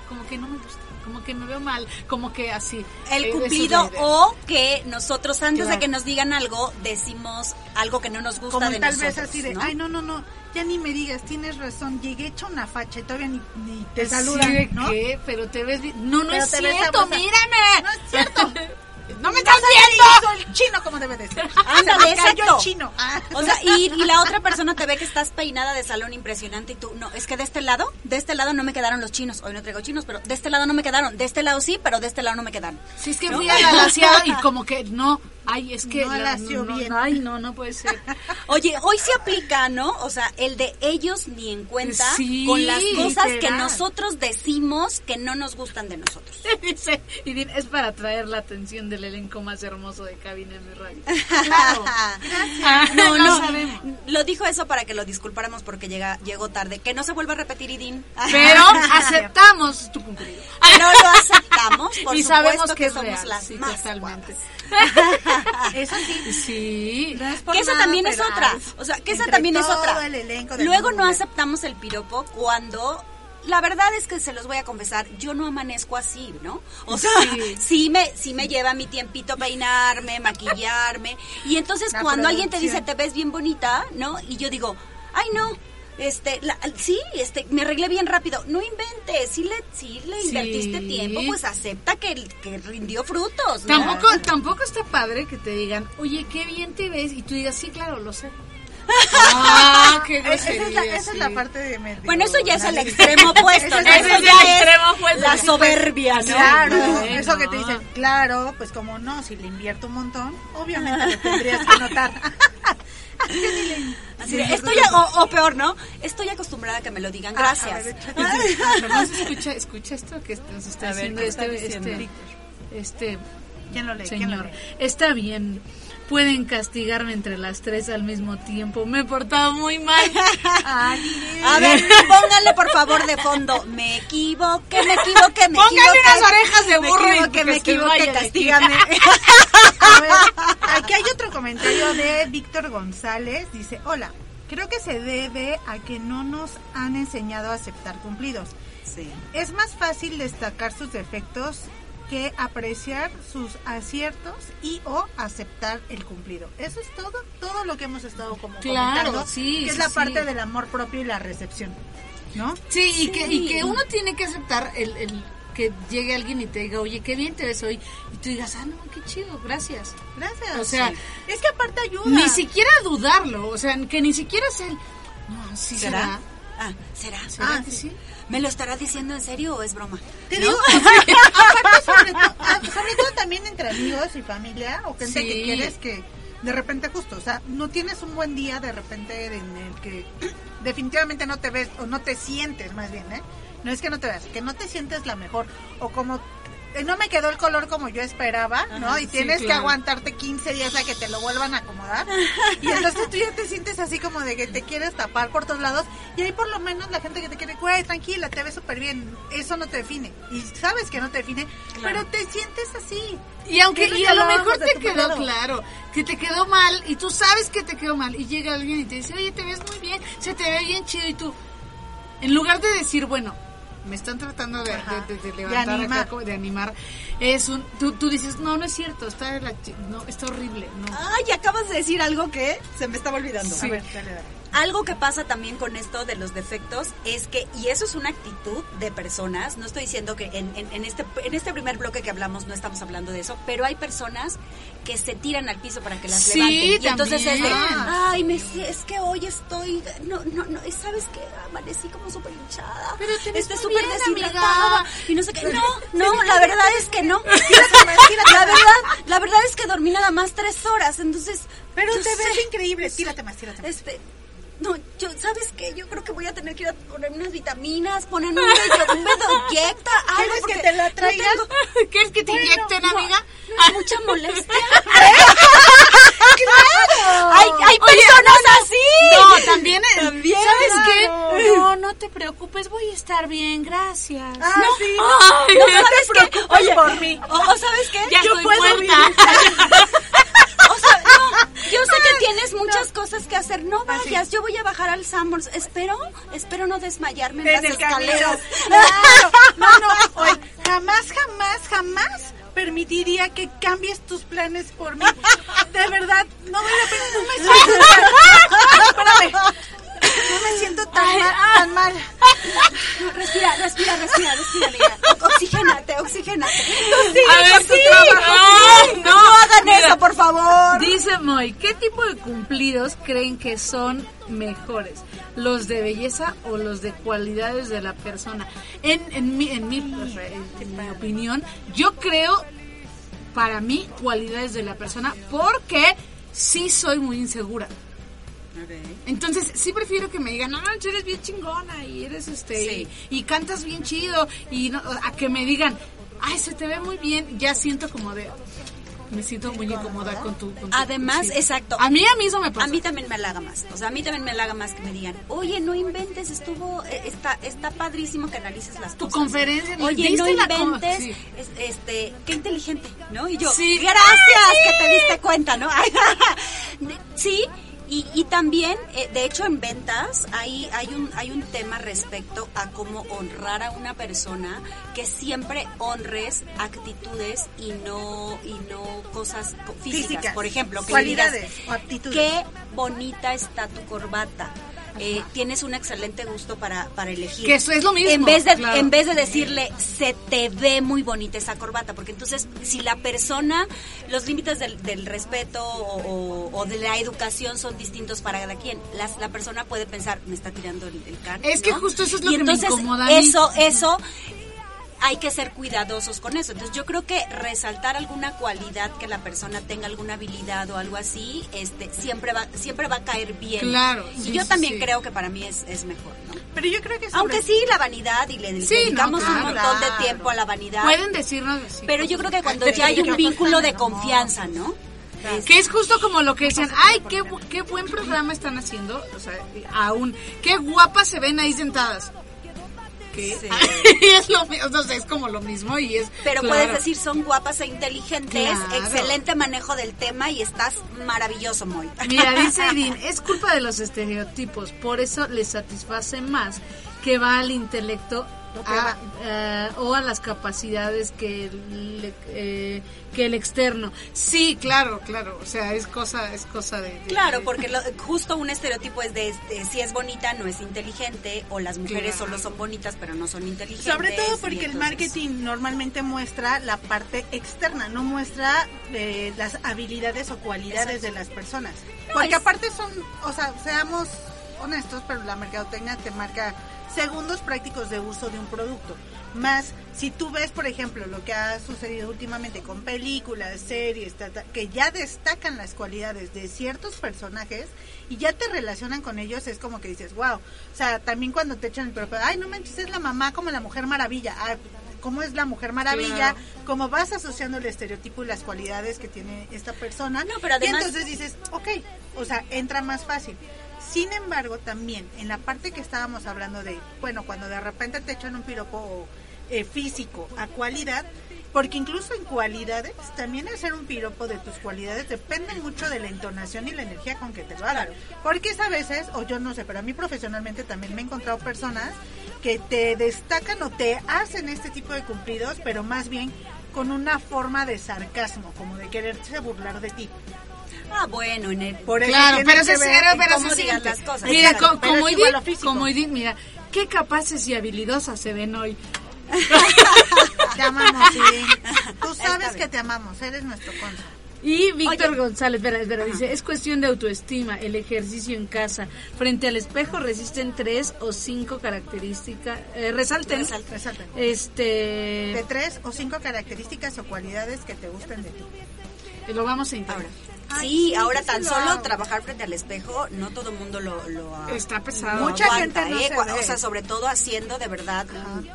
como que no me gusta, como que me veo mal, como que así. El Eh, cumplido o que nosotros antes de que nos digan algo decimos algo que no nos gusta Como de tal nosotros, vez así de, ¿no? ay, no, no, no, ya ni me digas, tienes razón, llegué hecha una facha y todavía ni, ni te saludan, ¿de ¿no? qué? Pero te ves bien. No, no Pero es cierto, mírame. No es cierto. (laughs) ¡No me estás Hizo el chino como debe de ser. (laughs) Ándale, exacto. el chino. Ah. (laughs) O sea, y, y la otra persona te ve que estás peinada de salón impresionante y tú, no, es que de este lado, de este lado no me quedaron los chinos. Hoy no traigo chinos, pero de este lado no me quedaron. De este lado sí, pero de este lado no me quedaron. Si es que fui a la y como que no, ay, es que No la- no, bien. ay, no, no puede ser. (laughs) Oye, hoy se aplica, ¿no? O sea, el de ellos ni en cuenta Sí, con las cosas que literal. nosotros decimos que no nos gustan de nosotros. (laughs) Dice, y di- es para atraer la atención del elenco más hermoso de Cabina M Radio. (laughs) Claro. No, lo no, sabemos. lo dijo eso para que lo disculpáramos porque llega, llegó tarde. Que no se vuelva a repetir, Idín. Pero aceptamos tu cumplido. No lo aceptamos, por y supuesto sabemos que, que es somos real, las sí, más totalmente. (laughs) Eso sí. Sí. No es por Que esa nada, también es otra. O sea, que esa también es otra. Luego no aceptamos el piropo cuando la verdad es que se los voy a confesar, yo no amanezco así, ¿no? O sea, Sí. sí, me sí me lleva mi tiempito peinarme, maquillarme y entonces La cuando alguien te dice te ves bien bonita, ¿no? Y yo digo, "Ay, no, este, la- sí, este, me arreglé bien rápido. No inventes, si le, sí le Sí. invertiste tiempo, pues acepta que, que rindió frutos. ¿no? Tampoco, tampoco está padre que te digan, oye, qué bien te ves, y tú digas, sí, claro, lo sé. Ah, qué (laughs) Esa es la, esa es la parte de medio Bueno, eso ya es el extremo opuesto, ¿no? (laughs) es Eso el ya extremo es opuesto. la soberbia, ¿no? Claro, No, eso que te dicen, claro, pues como no, si le invierto un montón, obviamente lo tendrías que notar. (laughs) Así de, estoy, a- o, o peor, ¿no? Estoy acostumbrada a que me lo digan, Ah, a gracias. ver. (laughs) Nomás escucha, escucha esto que nos está A ver, haciendo ¿qué este, este, este ¿Quién lo lee? ¿Quién lo señor. lee? Está bien. Pueden castigarme entre las tres al mismo tiempo. Me he portado muy mal. (laughs) Ay, A ver, (laughs) pónganle por favor de fondo. Me equivoqué, me equivoqué, me Pónganle equivoqué. unas orejas de burro Me equivoqué, que me equivoqué, castígame. (laughs) A ver, aquí hay otro comentario de Víctor González. Dice, hola, creo que se debe a que no nos han enseñado a aceptar cumplidos. Sí. Es más fácil destacar sus defectos que apreciar sus aciertos y o aceptar el cumplido. Eso es todo, todo lo que hemos estado como Claro, comentando, sí, que es la sí. parte del amor propio y la recepción, ¿no? Sí, y que, y que uno tiene que aceptar el, el que llegue alguien y te diga, oye, qué bien te ves hoy. Y tú digas, ah, no, qué chido, gracias. Gracias. O sea, Sí. es que aparte ayuda. Ni siquiera dudarlo, o sea, que ni siquiera sea el, no, sí será. ¿Será? Ah, ¿será? ¿Será Ah, que sí? ¿Me lo estará diciendo en serio o es broma? Te ¿No? digo, (laughs) aparte sobre todo, ah, sobre todo también entre amigos y familia o gente Sí. que quieres que de repente justo, o sea, no tienes un buen día de repente en el que (clears throat) definitivamente no te ves o no te sientes más bien, ¿eh? No es que no te veas, que no te sientes la mejor o como no me quedó el color como yo esperaba, ¿no? Y sí, tienes que aguantarte 15 días a que te lo vuelvan a acomodar. Y entonces tú ya te sientes así como de que te quieres tapar por todos lados. Y ahí por lo menos la gente que te quiere, güey, tranquila, te ves súper bien. Eso no te define. Y sabes que no te define, pero te sientes así. Y aunque ¿Qué es lo y a lo mejor te quedó claro que te quedó mal y tú sabes que te quedó mal y llega alguien y te dice, oye, te ves muy bien, se te ve bien chido y tú, en lugar de decir, bueno, me están tratando de, de- de- de levantar, animar. de animar, es un, tú, tú dices, no, no es cierto, está, la no, está horrible, no. Ay, acabas de decir algo que se me estaba olvidando. Sí. A ver, dale, dale. Algo que pasa también con esto de los defectos es que, y eso es una actitud de personas, no estoy diciendo que en, en- en este, en este primer bloque que hablamos no estamos hablando de eso, pero hay personas que se tiran al piso para que las Sí, levanten. Y entonces es de, ay, me, es que hoy estoy, no, no, no, ¿sabes qué? Amanecí como súper hinchada. Pero te Estoy súper deshidratada. amiga. Y no sé qué. No, (laughs) no, la verdad es que no. (laughs) La verdad, la verdad es que dormí nada más tres horas, entonces. Pero te ves increíble. Tírate más, tírate más. Este, no, yo, ¿sabes qué? Yo creo que voy a tener que ir a poner unas vitaminas, ponerme un medio, un medoyecta, (laughs) algo. ¿Quieres que porque te la no traiga? tengo- ¿Quieres que te Bueno, inyecten, no, amiga? no es mucha (laughs) molestia. Hay, hay personas así. No, también, También, ¿sabes claro. qué? No, no te preocupes, voy a estar bien, gracias. Ah, sí. Ay, No, ¿sabes qué? Oye, por mí. O, ¿sabes qué? ya Yo estoy puedo muerta. No, (laughs) yo sé que tienes muchas cosas que hacer. No vayas, yo voy a bajar al Sanborns. Espero, espero no desmayarme en, En las escaleras. Claro. No, no, oye, jamás, jamás, jamás permitiría que cambies tus planes por mí. De verdad, no vale la pena, no me (laughs) espérame, no me siento tan mal, tan mal. Respira, respira, respira, respira, amiga. (laughs) Oxigénate, oxigénate. A ver, con tu sí. trabajo. Ay, no, hagan Mira, eso, por favor. Dice Moy, ¿qué tipo de cumplidos creen que son mejores? ¿Los de belleza o los de cualidades de la persona? En, en, mi, en, mi, en mi opinión, yo creo, para mí, cualidades de la persona, porque sí soy muy insegura. Entonces, sí prefiero que me digan, no, eres bien chingona y eres este, Sí. y, y cantas bien chido, y no, a que me digan, ay, se te ve muy bien, ya siento como de, me siento muy incómoda con tu... con tu- Además, exacto. A mí, a mí eso me pasa. A mí también me halaga más. O sea, a mí también me halaga más que me digan, oye, no inventes, estuvo, eh, está, está padrísimo que analices las Tu cosas. conferencia, Oye, no ¿viste la com- inventes, sí. es- este, qué inteligente, ¿no? Y yo, Sí. gracias que te diste cuenta, ¿no? (laughs) sí, y, y también, eh, de hecho, en ventas hay, hay, un, hay un tema respecto a cómo honrar a una persona, que siempre honres actitudes y no, y no cosas co- físicas. Físicas. Por ejemplo, que le digas, Cualidades o aptitudes. Qué bonita está tu corbata. Eh, tienes un excelente gusto para, para elegir. Que eso es lo mismo, En vez de, claro. en vez de decirle, se te ve muy bonita esa corbata, porque entonces si la persona, los límites del, del respeto o, o- de la educación son distintos para cada quien, las, la persona puede pensar, me está tirando el, el can", Es que justo eso es lo Y que me entonces, incomoda a mí. Eso, eso hay que ser cuidadosos con eso. Entonces yo creo que resaltar alguna cualidad que la persona tenga alguna habilidad o algo así, este siempre va siempre va a caer bien. Claro, Y sí, yo también sí. creo que para mí es, es mejor, ¿no? Pero yo creo que sobre- Aunque sí la vanidad y le Sí, dedicamos no, un montón de tiempo a la vanidad. Pueden decirnos así. pero yo creo que cuando ya hay un (laughs) vínculo de confianza, ¿no? Que es justo como lo que decían, ay, qué, qué buen programa están haciendo, o sea, aún, qué guapas se ven ahí sentadas. Que Sí. (laughs) es lo mi- o sea, es como lo mismo y es Pero claro. puedes decir son guapas e inteligentes, Claro. excelente manejo del tema y estás maravilloso, Moy. (laughs) Mira, dice Edin, es culpa de los estereotipos, por eso les satisface más que va al intelecto a- eh, o a las capacidades que el, eh, que el externo. Sí, claro, claro, o sea, es cosa es cosa de... de- Claro, de- porque lo- justo un estereotipo es de este, si es bonita no es inteligente o las mujeres Claro. solo son bonitas pero no son inteligentes. Sobre todo porque el marketing normalmente muestra la parte externa, no muestra eh, las habilidades o cualidades de las personas. Porque es- aparte son, o sea, seamos honestos, pero la mercadotecnia te marca segundos prácticos de uso de un producto. Más, si tú ves, por ejemplo, lo que ha sucedido últimamente con películas, series, que ya destacan las cualidades de ciertos personajes y ya te relacionan con ellos, es como que dices, wow. O sea, también cuando te echan el propio, ay, no manches, es la mamá como la Mujer Maravilla. Ah, ¿Cómo es la Mujer Maravilla? Claro. Cómo vas asociando el estereotipo y las cualidades que tiene esta persona. No, pero además- Y entonces dices, ok, o sea, entra más fácil. Sin embargo, también en la parte que estábamos hablando de, bueno, cuando de repente te echan un piropo eh, físico a cualidad, porque incluso en cualidades, también hacer un piropo de tus cualidades depende mucho de la entonación y la energía con que te lo hagan. Porque es a veces, o yo no sé, pero a mí profesionalmente también me he encontrado personas que te destacan o te hacen este tipo de cumplidos, pero más bien con una forma de sarcasmo, como de quererse burlar de ti. Ah, bueno, en el Por eso Claro, pero se, pero, se siente. las cosas. Mira, como Edith, como Edith, mira, qué capaces y habilidosas se ven hoy. (laughs) Te amamos, (laughs) sí. Tú sabes que te amamos, eres nuestro consa. Y Víctor. González, espera, espera, dice, es cuestión de autoestima, el ejercicio en casa. Frente al espejo resisten tres o cinco características, eh, resalten, Resalten. Resalten. este, De tres o cinco características o cualidades que te gusten de ti. lo vamos a intentar. Ahora. Ay, sí, sí, ahora tan lo solo trabajar frente al espejo, no todo el mundo lo, lo Está pesado. Mucha aguanta, gente no ¿eh? se. O sea, sobre todo haciendo de verdad,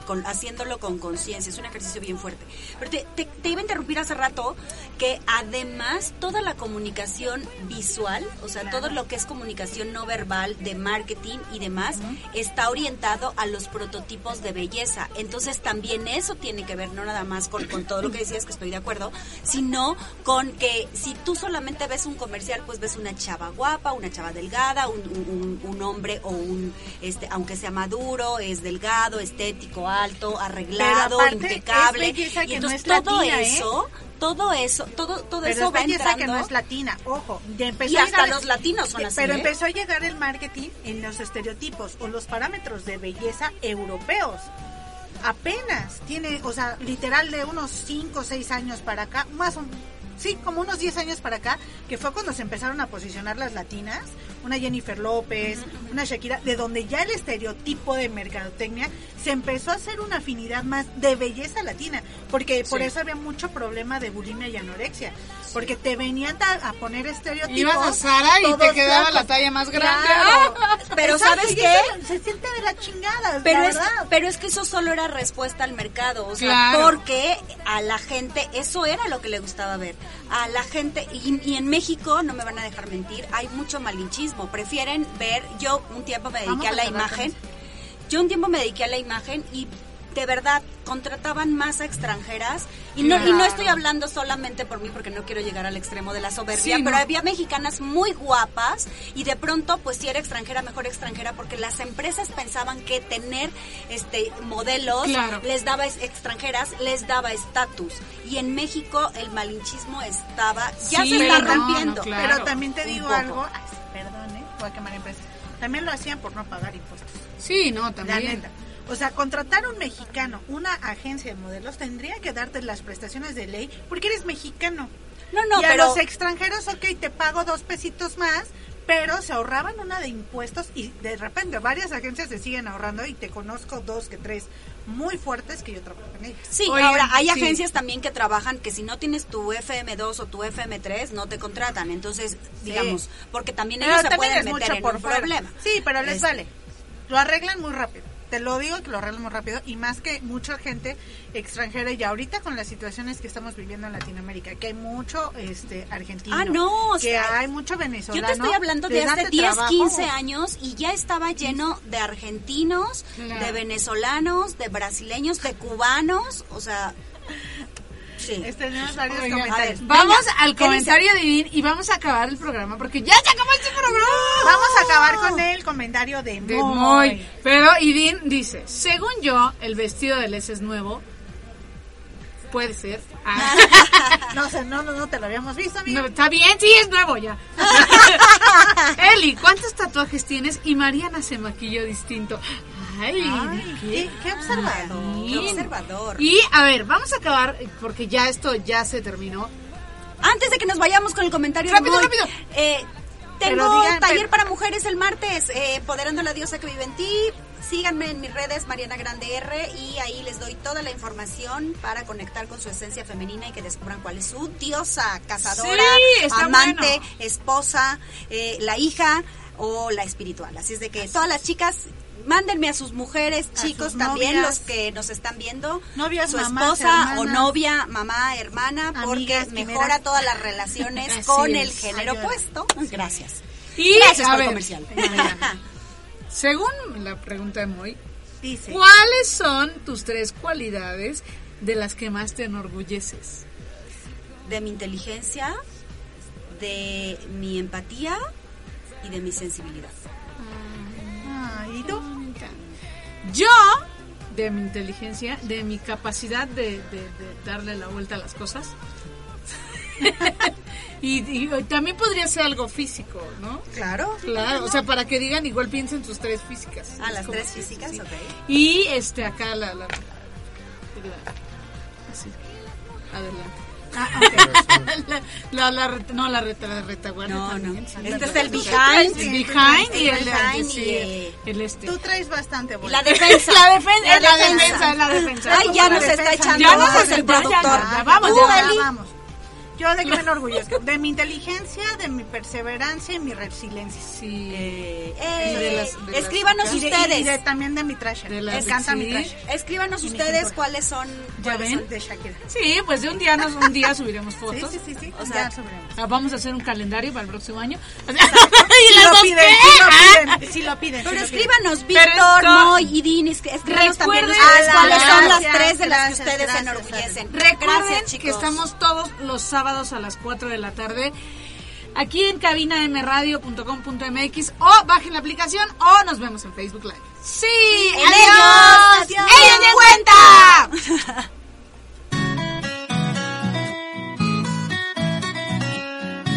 con- haciéndolo con conciencia, es un ejercicio bien fuerte. Pero te, te- te iba a interrumpir hace rato que además toda la comunicación visual, o sea, todo lo que es comunicación no verbal de marketing y demás, está orientado a los prototipos de belleza. Entonces también eso tiene que ver no nada más con, con todo lo que decías, que estoy de acuerdo, sino con que si tú solamente ves un comercial, pues ves una chava guapa, una chava delgada, un, un- hombre o un, este, aunque sea maduro, es delgado, estético, alto, arreglado, impecable. es y que no entonces es todo latina, ¿eh? eso, todo eso, todo, todo Pero eso es va belleza entrando. que no es latina, ojo. Ya empezó Y a hasta llegar- los latinos son así, Pero ¿eh? empezó a llegar el marketing en los estereotipos o los parámetros de belleza europeos. apenas tiene, o sea, literal de unos 5 o 6 años para acá, más o sí, como unos 10 años para acá, que fue cuando se empezaron a posicionar las latinas, una Jennifer López, una Shakira, de donde ya el estereotipo de mercadotecnia se empezó a hacer una afinidad más de belleza latina, porque por eso había mucho problema de bulimia y anorexia, porque te venían a, a poner estereotipos. Ibas a Sara y te quedaba la talla más grande. Claro. Pero Exacto, ¿sabes qué? Se siente de la chingada, Pero la es, verdad. pero es que eso solo era respuesta al mercado, o sea, Claro. porque a la gente, eso era lo que le gustaba ver. A la gente, y, y en México, no me van a dejar mentir, hay mucho malinchismo. Prefieren ver, yo un tiempo me dediqué Vamos a la imagen, yo un tiempo me dediqué a la imagen y de verdad contrataban más a extranjeras. Y no, y no estoy hablando solamente por mí porque no quiero llegar al extremo de la soberbia, Sí, pero no. había mexicanas muy guapas y de pronto pues si era extranjera mejor extranjera porque las empresas pensaban que tener este modelos Claro. les daba extranjeras les daba estatus. Y en México el malinchismo estaba ya Sí, se está no, no, rompiendo. claro. Pero también te digo algo, a quemar empresas. También lo hacían por no pagar impuestos. Sí, no, La también. neta. O sea, contratar a un mexicano, una agencia de modelos, tendría que darte las prestaciones de ley porque eres mexicano. no no y a pero los extranjeros, ok, te pago dos pesitos más, pero se ahorraban una de impuestos y de repente varias agencias se siguen ahorrando y te conozco dos que tres muy fuertes que yo trabajo en ellas. Sí, Oigan, ahora hay sí. agencias también que trabajan que si no tienes tu FM2 o tu FM3 no te contratan. Entonces, digamos, porque también Pero ellos se también pueden meter mucho en por un fuera. problema. Sí, pero les Este, vale. Lo arreglan muy rápido. Te lo digo que lo arreglan muy rápido y más que mucha gente extranjera y ahorita con las situaciones que estamos viviendo en Latinoamérica, que hay mucho este argentino, Ah, no, o que sea, hay mucho venezolano. Yo te estoy hablando de hace dan 10, trabajo. 15 años y ya estaba lleno de argentinos, de venezolanos, de brasileños, de cubanos, o sea, sí. Este, tenemos varios comentarios. ver. Vamos Venga, al ¿qué comentario divino y vamos a acabar el programa porque ya se acabó este programa. Vamos a acabar con el comentario de, De Moy. Moy. Pero Idin dice, según yo, el vestido de Les es nuevo. Puede ser. Ah, (laughs) No sé, no, no, no te lo habíamos visto, amigo. no, está bien, sí, es nuevo ya. (laughs) Eli, ¿cuántos tatuajes tienes? Y Mariana se maquilló distinto. Ay, Ay, qué, qué observador. Qué observador. Y a ver, vamos a acabar porque ya esto ya se terminó. Antes de que nos vayamos con el comentario Rápido, rápido. eh, tengo digan, taller pero- para mujeres el martes, eh, Empoderando a la diosa que vive en ti. Síganme en mis redes, Mariana Grande R, y ahí les doy toda la información para conectar con su esencia femenina y que descubran cuál es su diosa, cazadora, Sí, amante, bueno. esposa, eh, la hija o la espiritual. Así es de que todas las chicas mándenme a sus mujeres, chicos sus también, novias. los que nos están viendo, Novias, su mamás, esposa o novia, mamá, hermana, porque mejora todas las relaciones con es. el género Ayuda. opuesto. Gracias. Y Gracias por ver, el comercial. Según la pregunta de Moy, Dice. ¿cuáles son tus tres cualidades de las que más te enorgulleces? De mi inteligencia, de mi empatía y de mi sensibilidad. Ah. Yo, de mi inteligencia, de mi capacidad de, de- de darle la vuelta a las cosas. y, y también podría ser algo físico, ¿no? Claro. Claro, o sea, para que digan, igual piensen tus tres físicas. Ah, las tres físicas, sí. ok. Y este, acá la. la, la- así. Adelante. Ah, (laughs) ok. la, la, la reta- no, la reta, la retaguardia No, no. Este es el El behind. behind y el, El behind sí, y, eh, el este. Tú traes bastante bueno. (laughs) la defensa. La defensa, La la defensa. defensa, la defensa. Ay, ya nos está echando Ya nos está- el productor. ya, vamos, Tú, ya. Eli. vamos. Yo de qué me enorgullezco. De mi inteligencia, de mi perseverancia y mi resiliencia. Sí. Eh, Y de las- de las escríbanos Y de- ustedes. y de- también de mi trash. Me encanta mi sí. trash. Escríbanos Y mi ustedes cuáles son. ¿Ya cuáles ven? son. De Shakira. Sí, pues de un día nos, un día subiremos Sí, fotos. sí, sí, sí. O sea, ya subiremos. Ah, Vamos a hacer un calendario para el próximo año. (laughs) y Si las lo dos, piden, ¿qué? si lo Ah, piden, si lo piden. Pero si lo piden. escríbanos, Víctor, Moy y Dini, es- escríbanos también Recuerden- ustedes cuáles son las tres de las que ustedes se enorgullecen. Recuerden que estamos todos los sábados sábados a las 4 de la tarde aquí en cabinamradio.com.mx o bajen la aplicación o nos vemos en Facebook Live. Sí, adiós. Ellos, adiós. ¡Ellos, cuenta! (laughs)